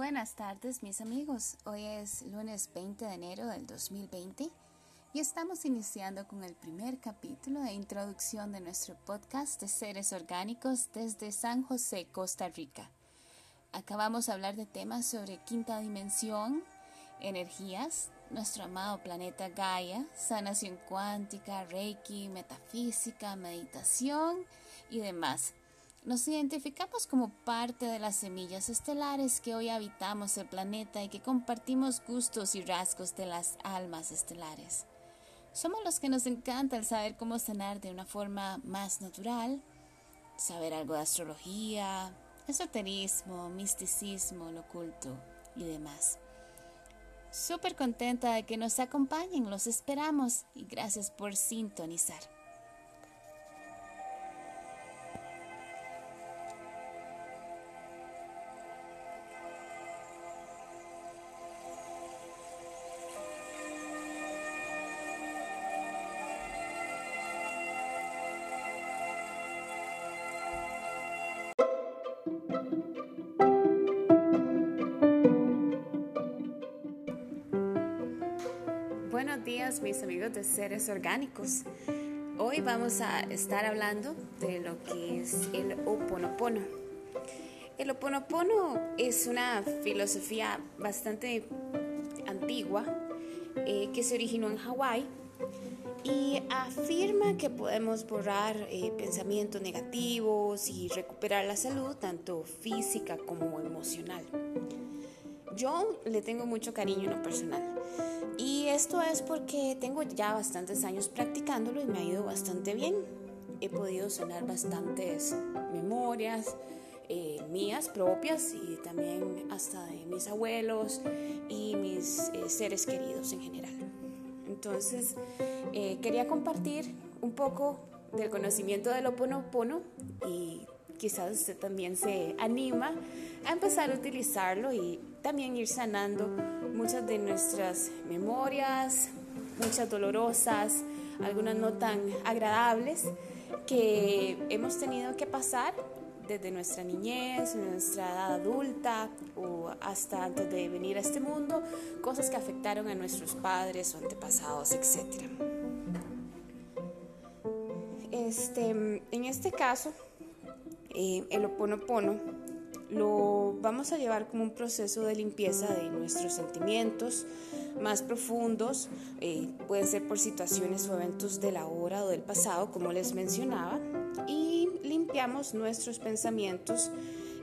Buenas tardes mis amigos, hoy es lunes 20 de enero del 2020 y estamos iniciando con el primer capítulo de introducción de nuestro podcast de seres orgánicos desde San José, Costa Rica. Acabamos de hablar de temas sobre quinta dimensión, energías, nuestro amado planeta Gaia, sanación cuántica, reiki, metafísica, meditación y demás. Nos identificamos como parte de las semillas estelares que hoy habitamos el planeta y que compartimos gustos y rasgos de las almas estelares. Somos los que nos encanta el saber cómo sanar de una forma más natural, saber algo de astrología, esoterismo, misticismo, lo oculto y demás. Súper contenta de que nos acompañen, los esperamos y gracias por sintonizar. Días mis amigos de seres orgánicos. Hoy vamos a estar hablando de lo que es el oponopono. El oponopono es una filosofía bastante antigua eh, que se originó en Hawái y afirma que podemos borrar eh, pensamientos negativos y recuperar la salud tanto física como emocional. Yo le tengo mucho cariño en lo personal. Y esto es porque tengo ya bastantes años practicándolo y me ha ido bastante bien. He podido sanar bastantes memorias eh, mías propias y también hasta de mis abuelos y mis eh, seres queridos en general. Entonces, eh, quería compartir un poco del conocimiento del Oponopono y quizás usted también se anima a empezar a utilizarlo y también ir sanando muchas de nuestras memorias, muchas dolorosas, algunas no tan agradables que hemos tenido que pasar desde nuestra niñez, nuestra edad adulta o hasta antes de venir a este mundo, cosas que afectaron a nuestros padres o antepasados, etc. Este, en este caso, eh, el oponopono lo vamos a llevar como un proceso de limpieza de nuestros sentimientos más profundos, eh, pueden ser por situaciones o eventos de la hora o del pasado, como les mencionaba, y limpiamos nuestros pensamientos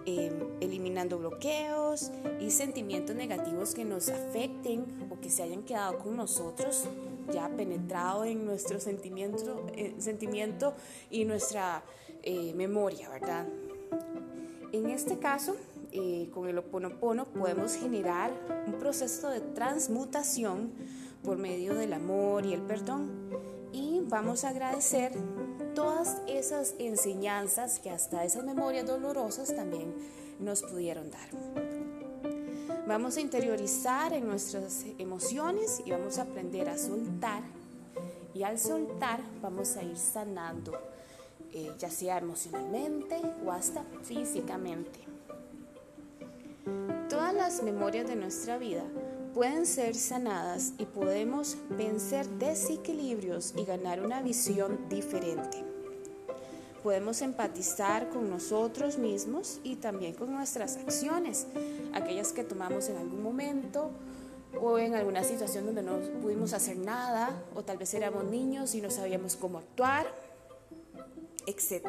eh, eliminando bloqueos y sentimientos negativos que nos afecten o que se hayan quedado con nosotros, ya penetrado en nuestro sentimiento, sentimiento y nuestra eh, memoria, ¿verdad? En este caso, eh, con el Oponopono podemos generar un proceso de transmutación por medio del amor y el perdón y vamos a agradecer todas esas enseñanzas que hasta esas memorias dolorosas también nos pudieron dar. Vamos a interiorizar en nuestras emociones y vamos a aprender a soltar y al soltar vamos a ir sanando eh, ya sea emocionalmente o hasta físicamente. Todas las memorias de nuestra vida pueden ser sanadas y podemos vencer desequilibrios y ganar una visión diferente. Podemos empatizar con nosotros mismos y también con nuestras acciones, aquellas que tomamos en algún momento o en alguna situación donde no pudimos hacer nada o tal vez éramos niños y no sabíamos cómo actuar etc.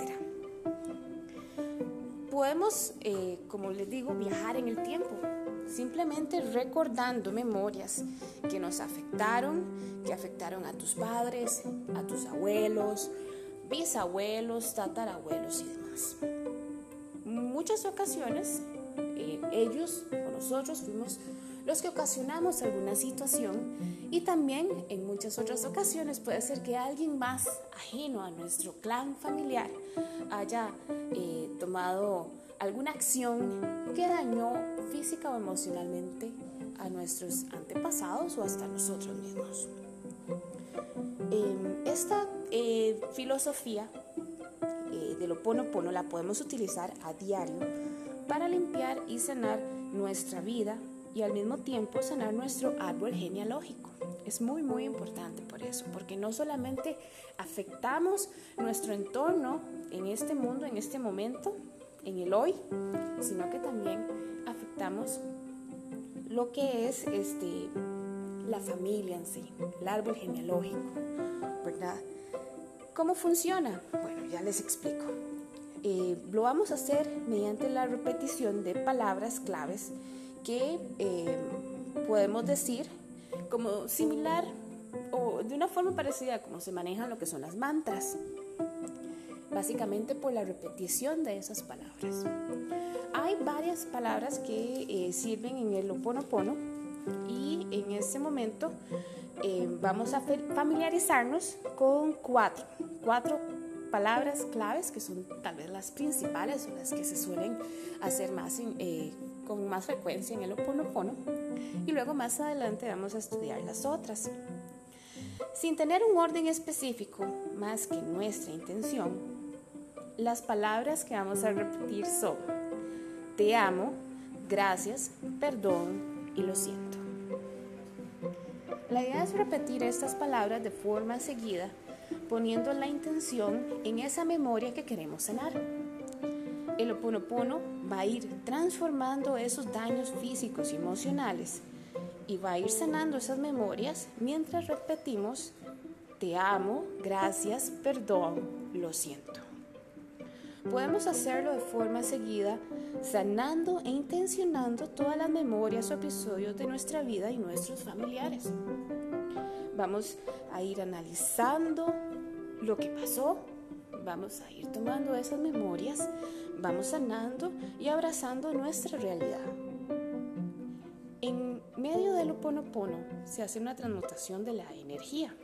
Podemos, eh, como les digo, viajar en el tiempo, simplemente recordando memorias que nos afectaron, que afectaron a tus padres, a tus abuelos, bisabuelos, tatarabuelos y demás. Muchas ocasiones eh, ellos o nosotros fuimos los que ocasionamos alguna situación y también en muchas otras ocasiones puede ser que alguien más ajeno a nuestro clan familiar haya eh, tomado alguna acción que dañó física o emocionalmente a nuestros antepasados o hasta nosotros mismos. Em, esta eh, filosofía eh, del Oponopono la podemos utilizar a diario para limpiar y sanar nuestra vida y al mismo tiempo sanar nuestro árbol genealógico. Es muy, muy importante por eso, porque no solamente afectamos nuestro entorno en este mundo, en este momento, en el hoy, sino que también afectamos lo que es este, la familia en sí, el árbol genealógico, ¿verdad? ¿Cómo funciona? Bueno, ya les explico. Eh, lo vamos a hacer mediante la repetición de palabras claves que eh, podemos decir como similar o de una forma parecida como se manejan lo que son las mantras. Básicamente por la repetición de esas palabras. Hay varias palabras que eh, sirven en el Oponopono y en este momento vamos a familiarizarnos con cuatro, cuatro palabras claves que son tal vez las principales o las que se suelen hacer más eh, con más frecuencia en el Oponopono y luego más adelante vamos a estudiar las otras. Sin tener un orden específico más que nuestra intención, las palabras que vamos a repetir son te amo, gracias, perdón y lo siento. La idea es repetir estas palabras de forma seguida poniendo la intención en esa memoria que queremos sanar. El oponopono va a ir transformando esos daños físicos y emocionales y va a ir sanando esas memorias mientras repetimos te amo, gracias, perdón, lo siento. Podemos hacerlo de forma seguida, sanando e intencionando todas las memorias o episodios de nuestra vida y nuestros familiares. Vamos a ir analizando lo que pasó, vamos a ir tomando esas memorias, vamos sanando y abrazando nuestra realidad. En medio del Oponopono se hace una transmutación de la energía.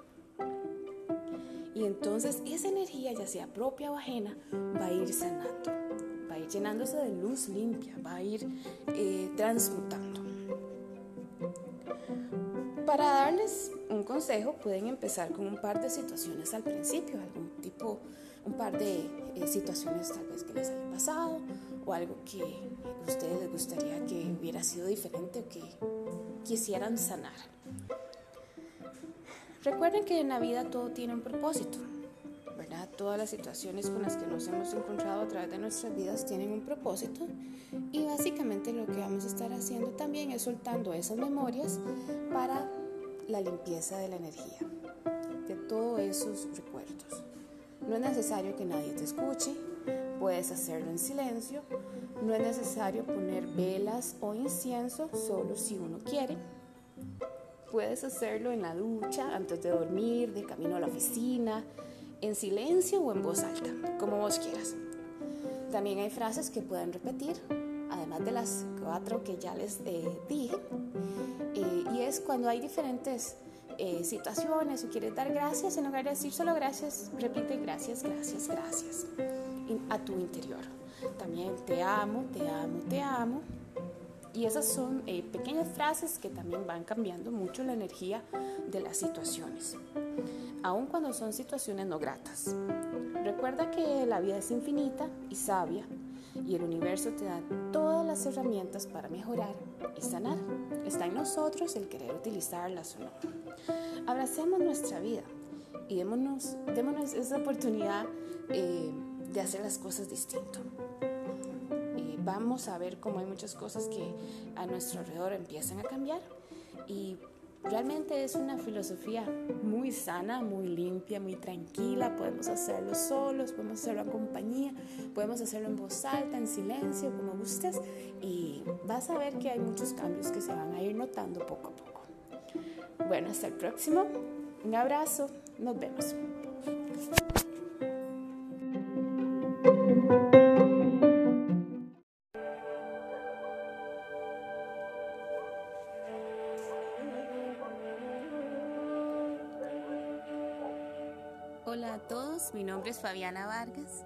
Y entonces esa energía, ya sea propia o ajena, va a ir sanando, va a ir llenándose de luz limpia, va a ir eh, transmutando. Para darles un consejo, pueden empezar con un par de situaciones al principio, algún tipo, un par de eh, situaciones tal vez que les haya pasado o algo que a ustedes les gustaría que hubiera sido diferente o que quisieran sanar. Recuerden que en la vida todo tiene un propósito, ¿verdad? Todas las situaciones con las que nos hemos encontrado a través de nuestras vidas tienen un propósito y básicamente lo que vamos a estar haciendo también es soltando esas memorias para la limpieza de la energía, de todos esos recuerdos. No es necesario que nadie te escuche, puedes hacerlo en silencio, no es necesario poner velas o incienso solo si uno quiere. Puedes hacerlo en la ducha, antes de dormir, de camino a la oficina, en silencio o en voz alta, como vos quieras. También hay frases que pueden repetir, además de las cuatro que ya les eh, dije, eh, y es cuando hay diferentes eh, situaciones o quieres dar gracias, en lugar de decir solo gracias, repite gracias, gracias, gracias a tu interior. También te amo, te amo, te amo. Y esas son eh, pequeñas frases que también van cambiando mucho la energía de las situaciones, aun cuando son situaciones no gratas. Recuerda que la vida es infinita y sabia y el universo te da todas las herramientas para mejorar y sanar. Está en nosotros el querer utilizarlas o no. Abracemos nuestra vida y démonos, démonos esa oportunidad eh, de hacer las cosas distinto. Vamos a ver cómo hay muchas cosas que a nuestro alrededor empiezan a cambiar y Realmente es una filosofía muy sana, muy limpia, muy tranquila. Podemos hacerlo solos, podemos hacerlo en compañía, podemos hacerlo en voz alta, en silencio, como gustes. Y vas a ver que hay muchos cambios que se van a ir notando poco a poco. Bueno, hasta el próximo. Un abrazo. Nos vemos. Fabiana Vargas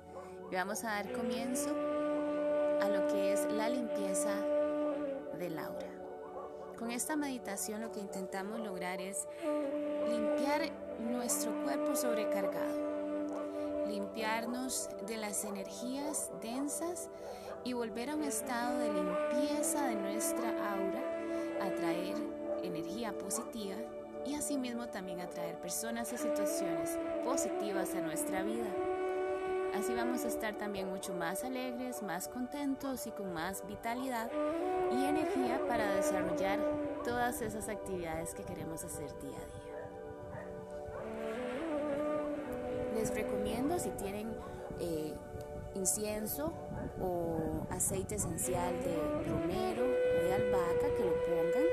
y vamos a dar comienzo a lo que es la limpieza del aura. Con esta meditación lo que intentamos lograr es limpiar nuestro cuerpo sobrecargado, limpiarnos de las energías densas y volver a un estado de limpieza de nuestra aura, atraer energía positiva y asimismo también atraer personas y situaciones positivas a nuestra vida. Así vamos a estar también mucho más alegres, más contentos y con más vitalidad y energía para desarrollar todas esas actividades que queremos hacer día a día. Les recomiendo si tienen eh, incienso o aceite esencial de romero o de albahaca que lo pongan,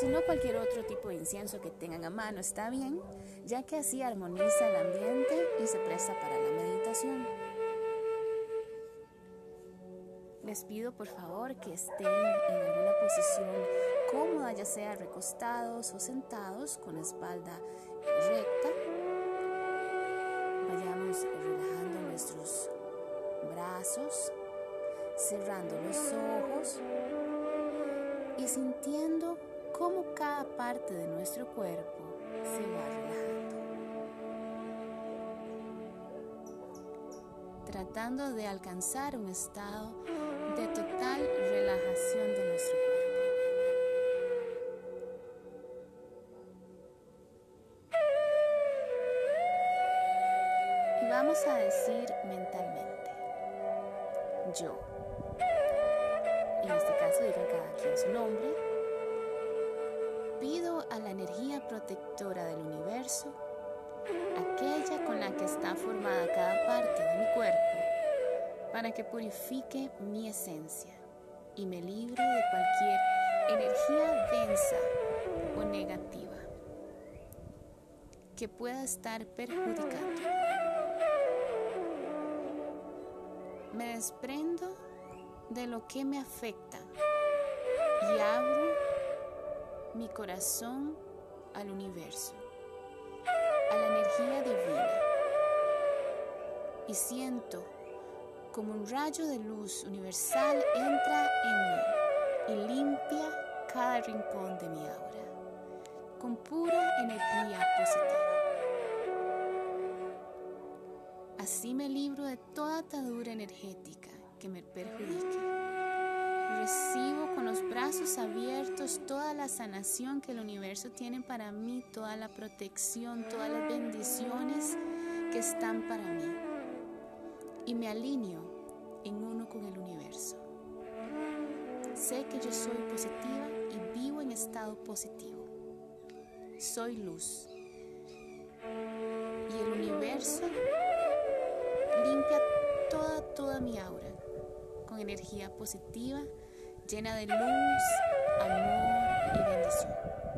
si no cualquier otro tipo de incienso que tengan a mano está bien, ya que así armoniza el ambiente y se presta para la meditación. Les pido por favor que estén en alguna posición cómoda, ya sea recostados o sentados con la espalda recta. Vayamos relajando nuestros brazos, cerrando los ojos y sintiendo cómo cada parte de nuestro cuerpo se va relajando. Tratando de alcanzar un estado de total relajación de nuestro cuerpo. Y vamos a decir mentalmente, yo. En este caso digan cada quien su nombre. Pido a la energía protectora del universo, aquella con la que está formada cada parte de mi cuerpo, para que purifique mi esencia y me libre de cualquier energía densa o negativa que pueda estar perjudicando. Me desprendo de lo que me afecta y abro mi corazón al universo, a la energía divina y siento como un rayo de luz universal entra en mí y limpia cada rincón de mi aura con pura energía positiva. Así me libro de toda atadura energética que me perjudique. Recibo con los brazos abiertos toda la sanación que el universo tiene para mí, toda la protección, todas las bendiciones que están para mí y me alineo en uno con el universo. Sé que yo soy positiva y vivo en estado positivo. Soy luz. Y el universo limpia toda, toda mi aura con energía positiva, llena de luz, amor y bendición.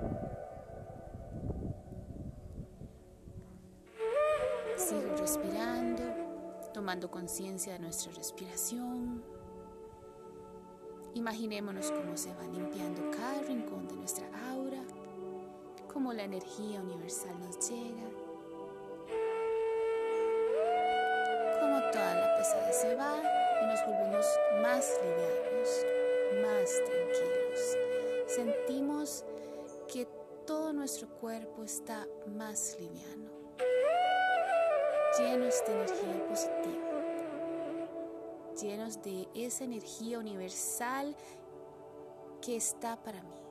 Conciencia de nuestra respiración. Imaginémonos cómo se va limpiando cada rincón de nuestra aura, cómo la energía universal nos llega, cómo toda la pesadez se va y nos volvemos más livianos, más tranquilos. Sentimos que todo nuestro cuerpo está más liviano llenos de energía positiva, llenos de esa energía universal que está para mí.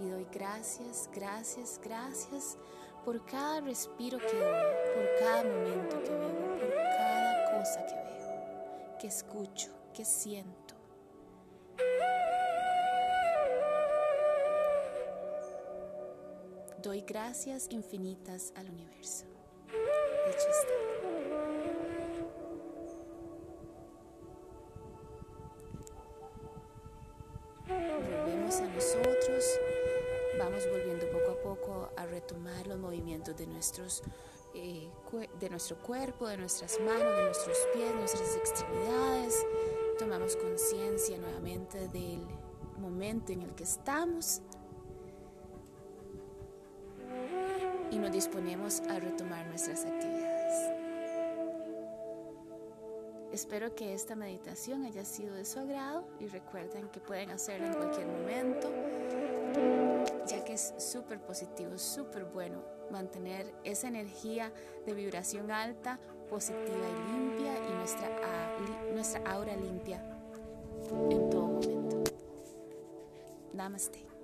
Y doy gracias, gracias, gracias por cada respiro que doy, por cada momento que vivo, por cada cosa que veo, que escucho, que siento. Doy gracias infinitas al universo. Hecho está. A nosotros. Vamos volviendo poco a poco a retomar los movimientos de, nuestros, eh, de nuestro cuerpo, de nuestras manos, de nuestros pies, nuestras extremidades. Tomamos conciencia nuevamente del momento en el que estamos y nos disponemos a retomar nuestras actividades. Espero que esta meditación haya sido de su agrado y recuerden que pueden hacerla en cualquier momento, ya que es súper positivo, súper bueno mantener esa energía de vibración alta, positiva y limpia y nuestra, nuestra aura limpia en todo momento. Namaste.